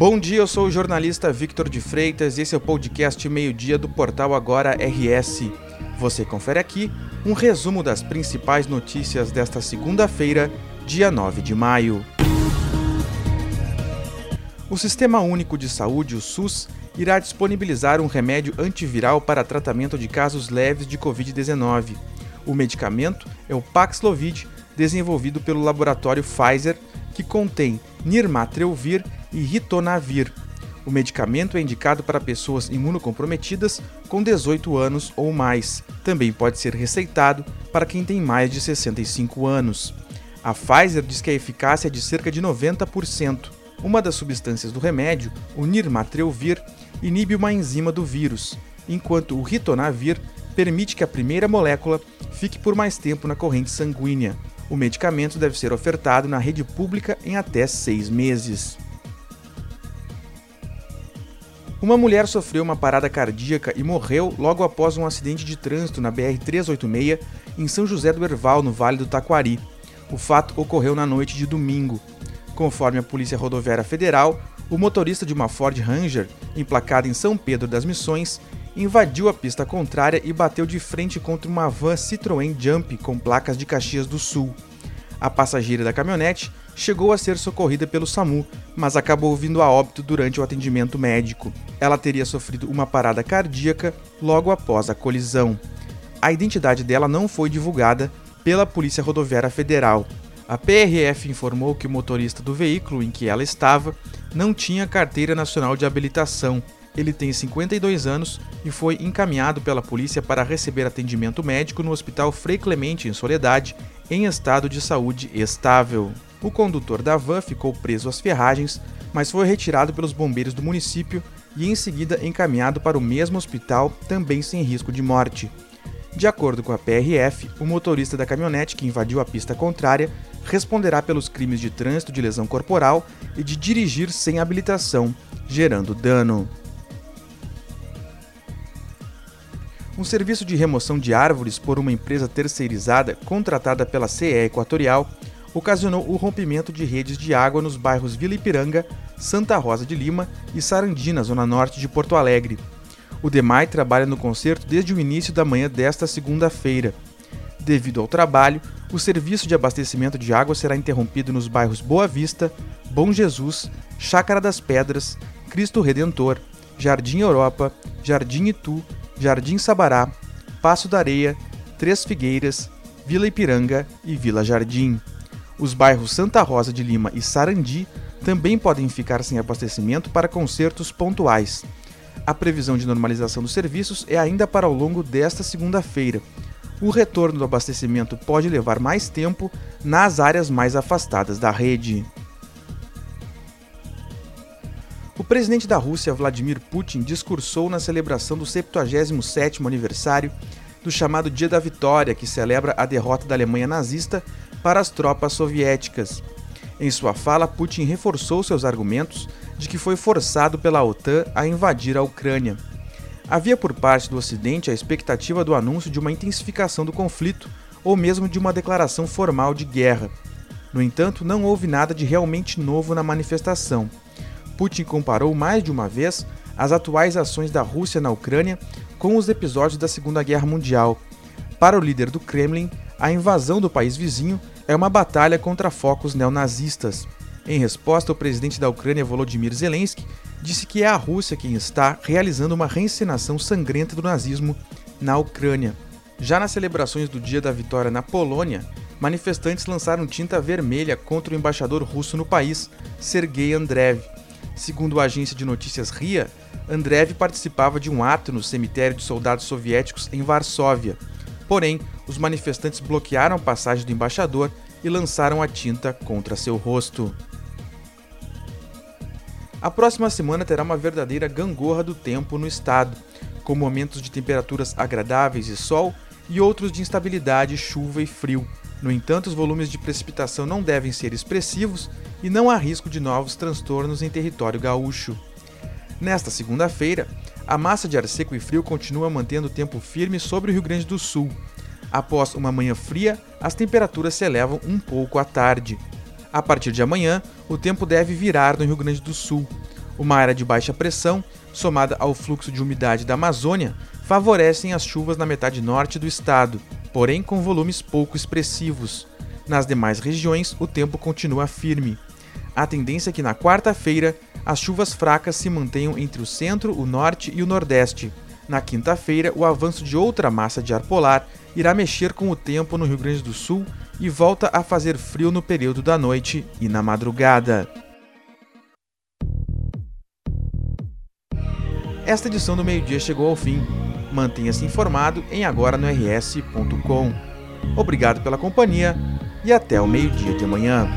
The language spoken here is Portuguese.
Bom dia, eu sou o jornalista Victor de Freitas e esse é o podcast Meio-Dia do portal Agora RS. Você confere aqui um resumo das principais notícias desta segunda-feira, dia 9 de maio. O Sistema Único de Saúde, o SUS, irá disponibilizar um remédio antiviral para tratamento de casos leves de Covid-19. O medicamento é o Paxlovid, desenvolvido pelo laboratório Pfizer, que contém nirmatrelvir e ritonavir. O medicamento é indicado para pessoas imunocomprometidas com 18 anos ou mais. Também pode ser receitado para quem tem mais de 65 anos. A Pfizer diz que a eficácia é de cerca de 90%. Uma das substâncias do remédio, o nirmatrelvir, inibe uma enzima do vírus, enquanto o ritonavir permite que a primeira molécula fique por mais tempo na corrente sanguínea. O medicamento deve ser ofertado na rede pública em até seis meses. Uma mulher sofreu uma parada cardíaca e morreu logo após um acidente de trânsito na BR-386 em São José do Herval, no Vale do Taquari. O fato ocorreu na noite de domingo. Conforme a Polícia Rodoviária Federal, o motorista de uma Ford Ranger, emplacada em São Pedro das Missões, invadiu a pista contrária e bateu de frente contra uma van Citroën Jump com placas de Caxias do Sul. A passageira da caminhonete chegou a ser socorrida pelo SAMU, mas acabou vindo a óbito durante o atendimento médico. Ela teria sofrido uma parada cardíaca logo após a colisão. A identidade dela não foi divulgada pela Polícia Rodoviária Federal. A PRF informou que o motorista do veículo em que ela estava não tinha carteira nacional de habilitação. Ele tem 52 anos e foi encaminhado pela polícia para receber atendimento médico no Hospital Frei Clemente, em Soledade, em estado de saúde estável. O condutor da van ficou preso às ferragens, mas foi retirado pelos bombeiros do município e em seguida encaminhado para o mesmo hospital, também sem risco de morte. De acordo com a PRF, o motorista da caminhonete que invadiu a pista contrária responderá pelos crimes de trânsito de lesão corporal e de dirigir sem habilitação, gerando dano. Um serviço de remoção de árvores por uma empresa terceirizada contratada pela CE Equatorial ocasionou o rompimento de redes de água nos bairros Vila Ipiranga, Santa Rosa de Lima e Sarandi, na zona norte de Porto Alegre. O DEMAI trabalha no concerto desde o início da manhã desta segunda-feira. Devido ao trabalho, o serviço de abastecimento de água será interrompido nos bairros Boa Vista, Bom Jesus, Chácara das Pedras, Cristo Redentor, Jardim Europa, Jardim Itu, Jardim Sabará, Passo da Areia, Três Figueiras, Vila Ipiranga e Vila Jardim. Os bairros Santa Rosa de Lima e Sarandi também podem ficar sem abastecimento para concertos pontuais. A previsão de normalização dos serviços é ainda para ao longo desta segunda-feira. O retorno do abastecimento pode levar mais tempo nas áreas mais afastadas da rede. O presidente da Rússia, Vladimir Putin, discursou na celebração do 77º aniversário do chamado Dia da Vitória, que celebra a derrota da Alemanha nazista para as tropas soviéticas. Em sua fala, Putin reforçou seus argumentos de que foi forçado pela OTAN a invadir a Ucrânia. Havia por parte do Ocidente a expectativa do anúncio de uma intensificação do conflito ou mesmo de uma declaração formal de guerra. No entanto, não houve nada de realmente novo na manifestação. Putin comparou mais de uma vez as atuais ações da Rússia na Ucrânia com os episódios da Segunda Guerra Mundial. Para o líder do Kremlin, a invasão do país vizinho é uma batalha contra focos neonazistas. Em resposta, o presidente da Ucrânia, Volodymyr Zelensky, disse que é a Rússia quem está realizando uma reencenação sangrenta do nazismo na Ucrânia. Já nas celebrações do Dia da Vitória na Polônia, manifestantes lançaram tinta vermelha contra o embaixador russo no país, Sergei Andreev, Segundo a agência de notícias RIA, Andreev participava de um ato no cemitério de soldados soviéticos em Varsóvia. Porém, os manifestantes bloquearam a passagem do embaixador e lançaram a tinta contra seu rosto. A próxima semana terá uma verdadeira gangorra do tempo no estado, com momentos de temperaturas agradáveis e sol e outros de instabilidade, chuva e frio. No entanto, os volumes de precipitação não devem ser expressivos e não há risco de novos transtornos em território gaúcho. Nesta segunda-feira, a massa de ar seco e frio continua mantendo o tempo firme sobre o Rio Grande do Sul. Após uma manhã fria, as temperaturas se elevam um pouco à tarde. A partir de amanhã, o tempo deve virar no Rio Grande do Sul. Uma área de baixa pressão, somada ao fluxo de umidade da Amazônia, favorecem as chuvas na metade norte do estado, porém com volumes pouco expressivos. Nas demais regiões, o tempo continua firme. A tendência é que na quarta-feira as chuvas fracas se mantenham entre o centro, o norte e o nordeste. Na quinta-feira, o avanço de outra massa de ar polar irá mexer com o tempo no Rio Grande do Sul e volta a fazer frio no período da noite e na madrugada. Esta edição do meio-dia chegou ao fim. Mantenha-se informado em agora no rs.com. Obrigado pela companhia e até o meio-dia de amanhã.